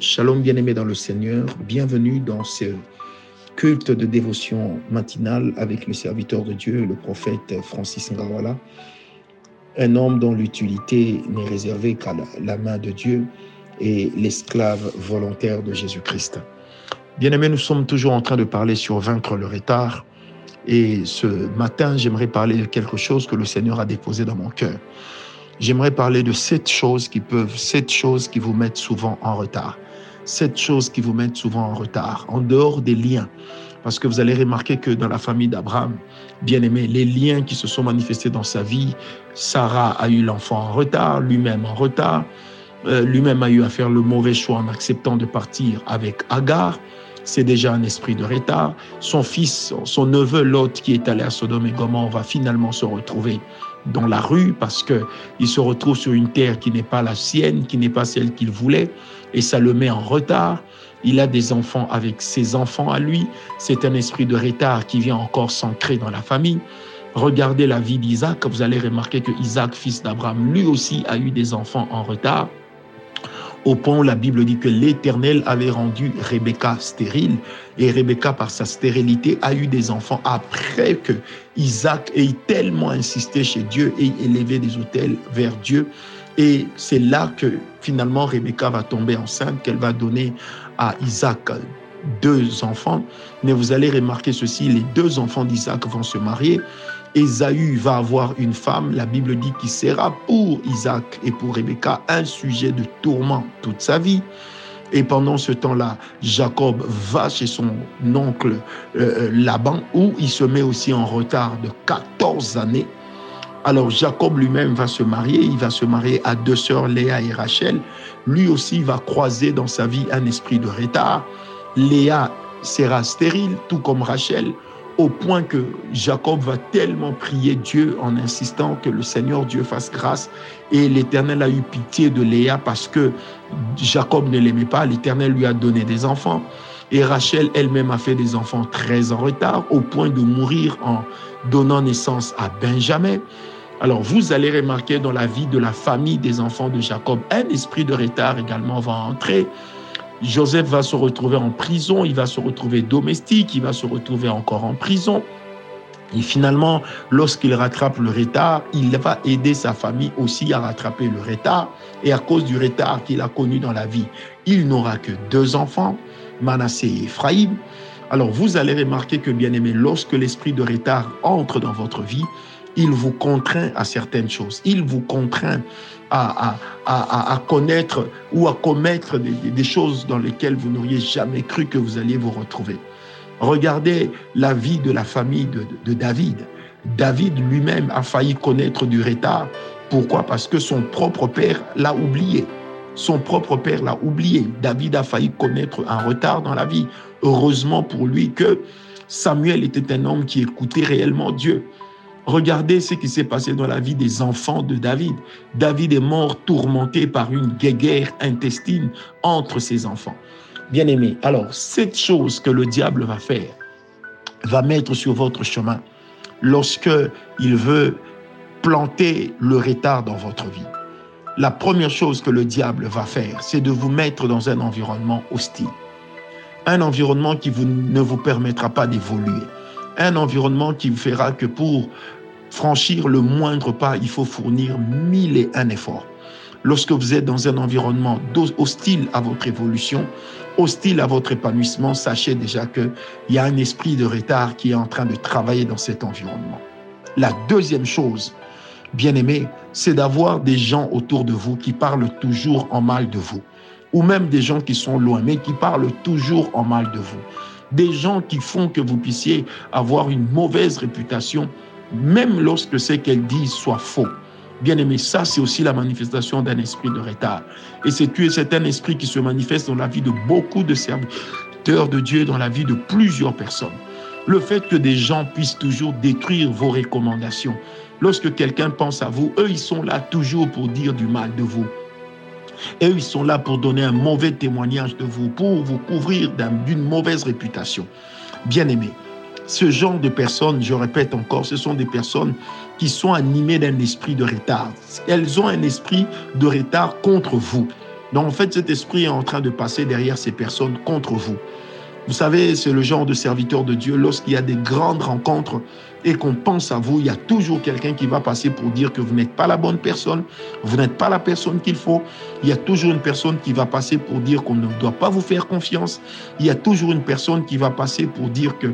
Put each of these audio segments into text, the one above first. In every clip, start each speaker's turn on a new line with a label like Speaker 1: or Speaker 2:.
Speaker 1: Shalom bien-aimés dans le Seigneur, bienvenue dans ce culte de dévotion matinale avec le serviteur de Dieu, le prophète Francis Ngawala, un homme dont l'utilité n'est réservée qu'à la main de Dieu et l'esclave volontaire de Jésus-Christ. Bien-aimés, nous sommes toujours en train de parler sur vaincre le retard et ce matin, j'aimerais parler de quelque chose que le Seigneur a déposé dans mon cœur. J'aimerais parler de sept choses qui peuvent, sept choses qui vous mettent souvent en retard. Sept choses qui vous mettent souvent en retard, en dehors des liens. Parce que vous allez remarquer que dans la famille d'Abraham, bien aimé, les liens qui se sont manifestés dans sa vie, Sarah a eu l'enfant en retard, lui-même en retard, euh, lui-même a eu à faire le mauvais choix en acceptant de partir avec Agar. C'est déjà un esprit de retard. Son fils, son neveu Lot, qui est allé à Sodome et Gomorre, va finalement se retrouver dans la rue parce qu'il se retrouve sur une terre qui n'est pas la sienne, qui n'est pas celle qu'il voulait, et ça le met en retard. Il a des enfants avec ses enfants à lui. C'est un esprit de retard qui vient encore s'ancrer dans la famille. Regardez la vie d'Isaac, vous allez remarquer que Isaac, fils d'Abraham, lui aussi a eu des enfants en retard au point où la Bible dit que l'Éternel avait rendu Rebecca stérile et Rebecca par sa stérilité a eu des enfants après que Isaac ait tellement insisté chez Dieu et élevé des autels vers Dieu. Et c'est là que finalement Rebecca va tomber enceinte qu'elle va donner à Isaac deux enfants. Mais vous allez remarquer ceci les deux enfants d'Isaac vont se marier Ésaü va avoir une femme, la Bible dit qu'il sera pour Isaac et pour Rebecca un sujet de tourment toute sa vie. Et pendant ce temps-là, Jacob va chez son oncle euh, Laban, où il se met aussi en retard de 14 années. Alors Jacob lui-même va se marier, il va se marier à deux sœurs, Léa et Rachel. Lui aussi va croiser dans sa vie un esprit de retard. Léa sera stérile, tout comme Rachel au point que Jacob va tellement prier Dieu en insistant que le Seigneur Dieu fasse grâce. Et l'Éternel a eu pitié de Léa parce que Jacob ne l'aimait pas. L'Éternel lui a donné des enfants. Et Rachel elle-même a fait des enfants très en retard, au point de mourir en donnant naissance à Benjamin. Alors vous allez remarquer dans la vie de la famille des enfants de Jacob, un esprit de retard également va entrer. Joseph va se retrouver en prison, il va se retrouver domestique, il va se retrouver encore en prison. Et finalement, lorsqu'il rattrape le retard, il va aider sa famille aussi à rattraper le retard. Et à cause du retard qu'il a connu dans la vie, il n'aura que deux enfants, Manassé et Ephraïm. Alors vous allez remarquer que, bien aimé, lorsque l'esprit de retard entre dans votre vie, il vous contraint à certaines choses. Il vous contraint à, à, à, connaître ou à commettre des, choses dans lesquelles vous n'auriez jamais cru que vous alliez vous retrouver. Regardez la vie de la famille de, de David. David lui-même a failli connaître du retard. Pourquoi? Parce que son propre père l'a oublié. Son propre père l'a oublié. David a failli connaître un retard dans la vie. Heureusement pour lui que Samuel était un homme qui écoutait réellement Dieu. Regardez ce qui s'est passé dans la vie des enfants de David. David est mort tourmenté par une guerre intestine entre ses enfants. Bien-aimés, alors cette chose que le diable va faire, va mettre sur votre chemin lorsque il veut planter le retard dans votre vie. La première chose que le diable va faire, c'est de vous mettre dans un environnement hostile. Un environnement qui vous, ne vous permettra pas d'évoluer. Un environnement qui vous fera que pour franchir le moindre pas, il faut fournir mille et un efforts. Lorsque vous êtes dans un environnement hostile à votre évolution, hostile à votre épanouissement, sachez déjà qu'il y a un esprit de retard qui est en train de travailler dans cet environnement. La deuxième chose, bien aimé, c'est d'avoir des gens autour de vous qui parlent toujours en mal de vous, ou même des gens qui sont loin, mais qui parlent toujours en mal de vous. Des gens qui font que vous puissiez avoir une mauvaise réputation même lorsque ce qu'elles disent soit faux. Bien aimé, ça c'est aussi la manifestation d'un esprit de retard. Et c'est un esprit qui se manifeste dans la vie de beaucoup de serviteurs de Dieu, dans la vie de plusieurs personnes. Le fait que des gens puissent toujours détruire vos recommandations. Lorsque quelqu'un pense à vous, eux, ils sont là toujours pour dire du mal de vous. Et eux, ils sont là pour donner un mauvais témoignage de vous, pour vous couvrir d'une mauvaise réputation. Bien aimé, ce genre de personnes, je répète encore, ce sont des personnes qui sont animées d'un esprit de retard. Elles ont un esprit de retard contre vous. Donc en fait, cet esprit est en train de passer derrière ces personnes contre vous. Vous savez, c'est le genre de serviteur de Dieu. Lorsqu'il y a des grandes rencontres et qu'on pense à vous, il y a toujours quelqu'un qui va passer pour dire que vous n'êtes pas la bonne personne, vous n'êtes pas la personne qu'il faut. Il y a toujours une personne qui va passer pour dire qu'on ne doit pas vous faire confiance. Il y a toujours une personne qui va passer pour dire que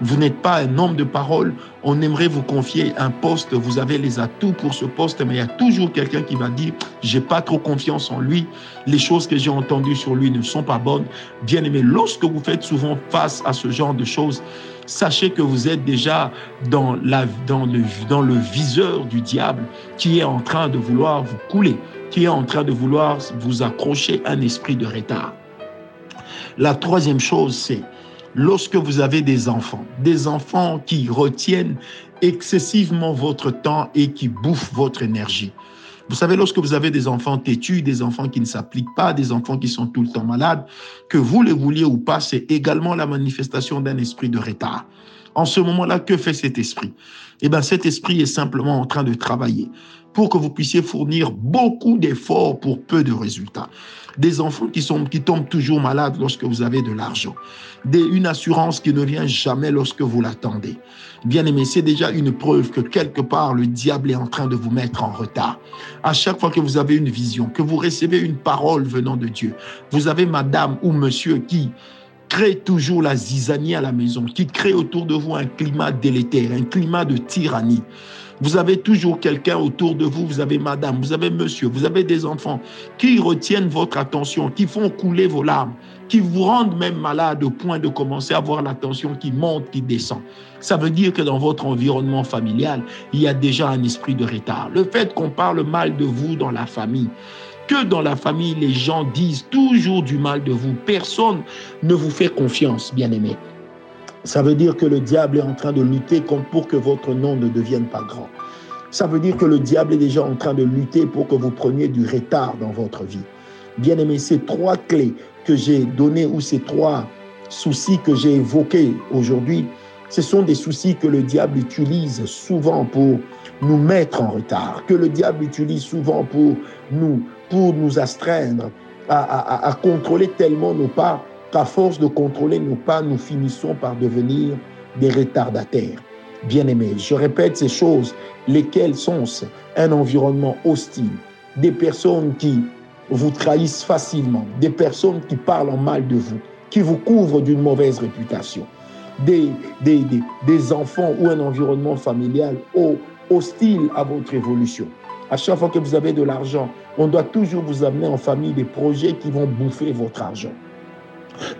Speaker 1: vous n'êtes pas un homme de parole. On aimerait vous confier un poste, vous avez les atouts pour ce poste, mais il y a toujours quelqu'un qui va dire j'ai pas trop confiance en lui. Les choses que j'ai entendues sur lui ne sont pas bonnes. Bien aimé, lorsque vous faites souvent face à ce genre de choses, sachez que vous êtes déjà dans, le, dans le viseur du diable qui est en train de vouloir vous couler, qui est en train de vouloir vous accrocher un esprit de retard. La troisième chose, c'est lorsque vous avez des enfants, des enfants qui retiennent excessivement votre temps et qui bouffent votre énergie. Vous savez, lorsque vous avez des enfants têtus, des enfants qui ne s'appliquent pas, des enfants qui sont tout le temps malades, que vous les vouliez ou pas, c'est également la manifestation d'un esprit de retard. En ce moment-là, que fait cet esprit? Eh bien, cet esprit est simplement en train de travailler pour que vous puissiez fournir beaucoup d'efforts pour peu de résultats. Des enfants qui, sont, qui tombent toujours malades lorsque vous avez de l'argent. une assurance qui ne vient jamais lorsque vous l'attendez. Bien aimé, c'est déjà une preuve que quelque part le diable est en train de vous mettre en retard. À chaque fois que vous avez une vision, que vous recevez une parole venant de Dieu, vous avez madame ou monsieur qui crée toujours la zizanie à la maison, qui crée autour de vous un climat délétère, un climat de tyrannie. Vous avez toujours quelqu'un autour de vous, vous avez madame, vous avez monsieur, vous avez des enfants qui retiennent votre attention, qui font couler vos larmes, qui vous rendent même malade au point de commencer à avoir la tension qui monte, qui descend. Ça veut dire que dans votre environnement familial, il y a déjà un esprit de retard. Le fait qu'on parle mal de vous dans la famille, que dans la famille, les gens disent toujours du mal de vous. Personne ne vous fait confiance, bien-aimé. Ça veut dire que le diable est en train de lutter pour que votre nom ne devienne pas grand. Ça veut dire que le diable est déjà en train de lutter pour que vous preniez du retard dans votre vie. Bien-aimé, ces trois clés que j'ai données ou ces trois soucis que j'ai évoqués aujourd'hui, ce sont des soucis que le diable utilise souvent pour nous mettre en retard, que le diable utilise souvent pour nous, pour nous astreindre à, contrôler tellement nos pas qu'à force de contrôler nos pas, nous finissons par devenir des retardataires. Bien-aimés, je répète ces choses, lesquelles sont un environnement hostile, des personnes qui vous trahissent facilement, des personnes qui parlent en mal de vous, qui vous couvrent d'une mauvaise réputation, des, enfants ou un environnement familial hostile à votre évolution. À chaque fois que vous avez de l'argent, on doit toujours vous amener en famille des projets qui vont bouffer votre argent.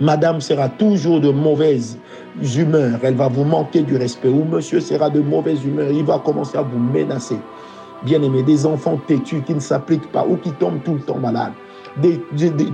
Speaker 1: Madame sera toujours de mauvaise humeur, elle va vous manquer du respect. Ou monsieur sera de mauvaise humeur, il va commencer à vous menacer. Bien-aimé, des enfants têtus qui ne s'appliquent pas ou qui tombent tout le temps malades.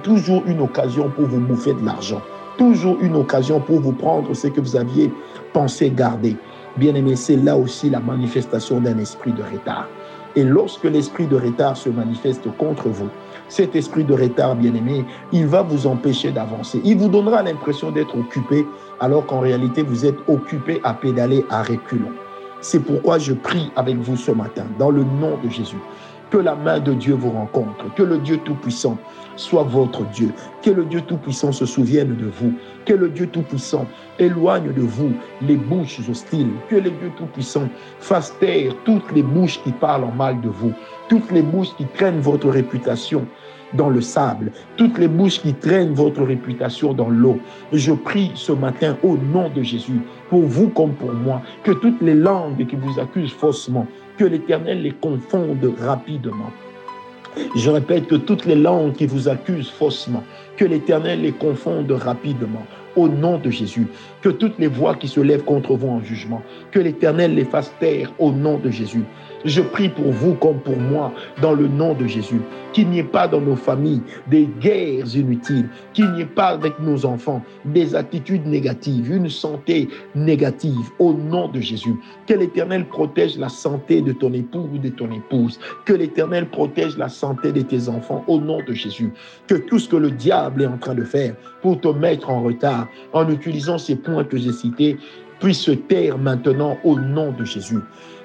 Speaker 1: toujours une occasion pour vous bouffer de l'argent. Toujours une occasion pour vous prendre ce que vous aviez pensé garder. Bien-aimé, c'est là aussi la manifestation d'un esprit de retard. Et lorsque l'esprit de retard se manifeste contre vous, cet esprit de retard, bien-aimé, il va vous empêcher d'avancer. Il vous donnera l'impression d'être occupé, alors qu'en réalité, vous êtes occupé à pédaler à reculons. C'est pourquoi je prie avec vous ce matin, dans le nom de Jésus, que la main de Dieu vous rencontre, que le Dieu Tout-Puissant soit votre Dieu, que le Dieu Tout-Puissant se souvienne de vous, que le Dieu Tout-Puissant éloigne de vous les bouches hostiles, que le Dieu Tout-Puissant fasse taire toutes les bouches qui parlent en mal de vous, toutes les bouches qui traînent votre réputation dans le sable, toutes les bouches qui traînent votre réputation dans l'eau. Je prie ce matin au nom de Jésus, pour vous comme pour moi, que toutes les langues qui vous accusent faussement, que l'Éternel les confonde rapidement. Je répète que toutes les langues qui vous accusent faussement, que l'Éternel les confonde rapidement. Au nom de Jésus, que toutes les voix qui se lèvent contre vous en jugement, que l'Éternel les fasse taire au nom de Jésus. Je prie pour vous comme pour moi, dans le nom de Jésus, qu'il n'y ait pas dans nos familles des guerres inutiles, qu'il n'y ait pas avec nos enfants des attitudes négatives, une santé négative, au nom de Jésus. Que l'Éternel protège la santé de ton époux ou de ton épouse. Que l'Éternel protège la santé de tes enfants, au nom de Jésus. Que tout ce que le diable est en train de faire pour te mettre en retard, en utilisant ces points que j'ai cités, puisse se taire maintenant au nom de Jésus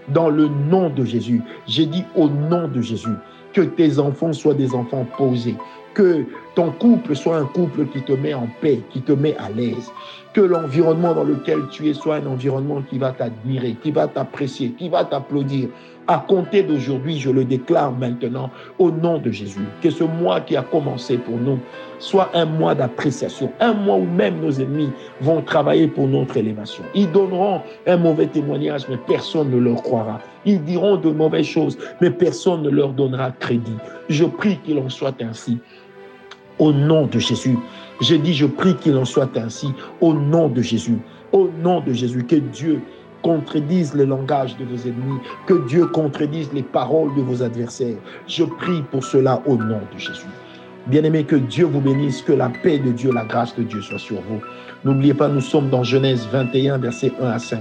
Speaker 1: dans le nom de Jésus. J'ai dit au nom de Jésus que tes enfants soient des enfants posés, Que ton couple soit un couple qui te met en paix, qui te met à l'aise. Que l'environnement dans lequel tu es soit un environnement qui va t'admirer, qui va t'apprécier, qui va t'applaudir. À compter d'aujourd'hui, je le déclare maintenant au nom de Jésus. Que ce mois qui a commencé pour nous soit un mois d'appréciation, un mois où même nos ennemis vont travailler pour notre élévation. Ils donneront un mauvais témoignage, mais personne ne leur croira. Ils diront de mauvaises choses, mais personne ne leur donnera crédit. Je prie qu'il en soit ainsi. Au nom de Jésus. Je dis, je prie qu'il en soit ainsi. Au nom de Jésus. Au nom de Jésus. Que Dieu contredise le langage de vos ennemis, que Dieu contredise les paroles de vos adversaires. Je prie pour cela au nom de Jésus. Bien-aimé, que Dieu vous bénisse, que la paix de Dieu, la grâce de Dieu soit sur vous. N'oubliez pas, nous sommes dans Genèse 21, versets 1 à 5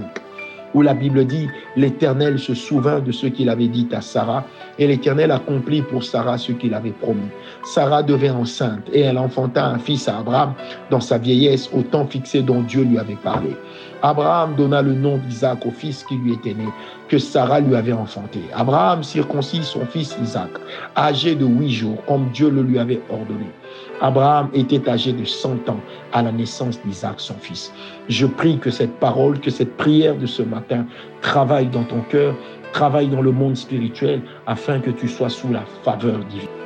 Speaker 1: où la Bible dit, l'Éternel se souvint de ce qu'il avait dit à Sarah, et l'Éternel accomplit pour Sarah ce qu'il avait promis. Sarah devint enceinte, et elle enfanta un fils à Abraham dans sa vieillesse, au temps fixé dont Dieu lui avait parlé. Abraham donna le nom d'Isaac au fils qui lui était né, que Sarah lui avait enfanté. Abraham circoncit son fils Isaac, âgé de huit jours, comme Dieu le lui avait ordonné. Abraham était âgé de 100 ans à la naissance d'Isaac, son fils. Je prie que cette parole, que cette prière de ce matin travaille dans ton cœur, travaille dans le monde spirituel, afin que tu sois sous la faveur divine.